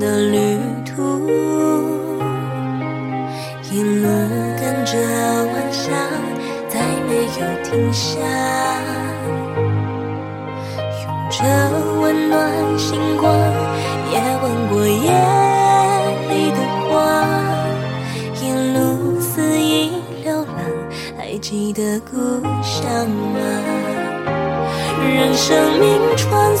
的旅途，一路跟着晚霞，再没有停下，拥着温暖星光，也吻过夜里的花，一路肆意流浪，还记得故乡吗？任生命穿梭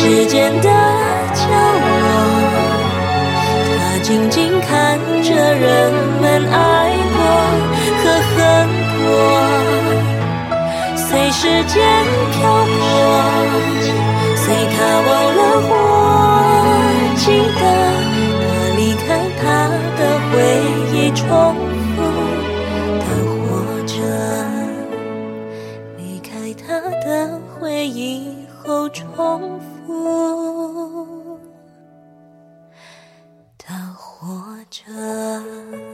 时间的角落，他静静看着人们爱过和恨过，随时间漂泊，随他忘了或记得，他离开他的回忆，重复的活着，离开他的回忆。重复的活着。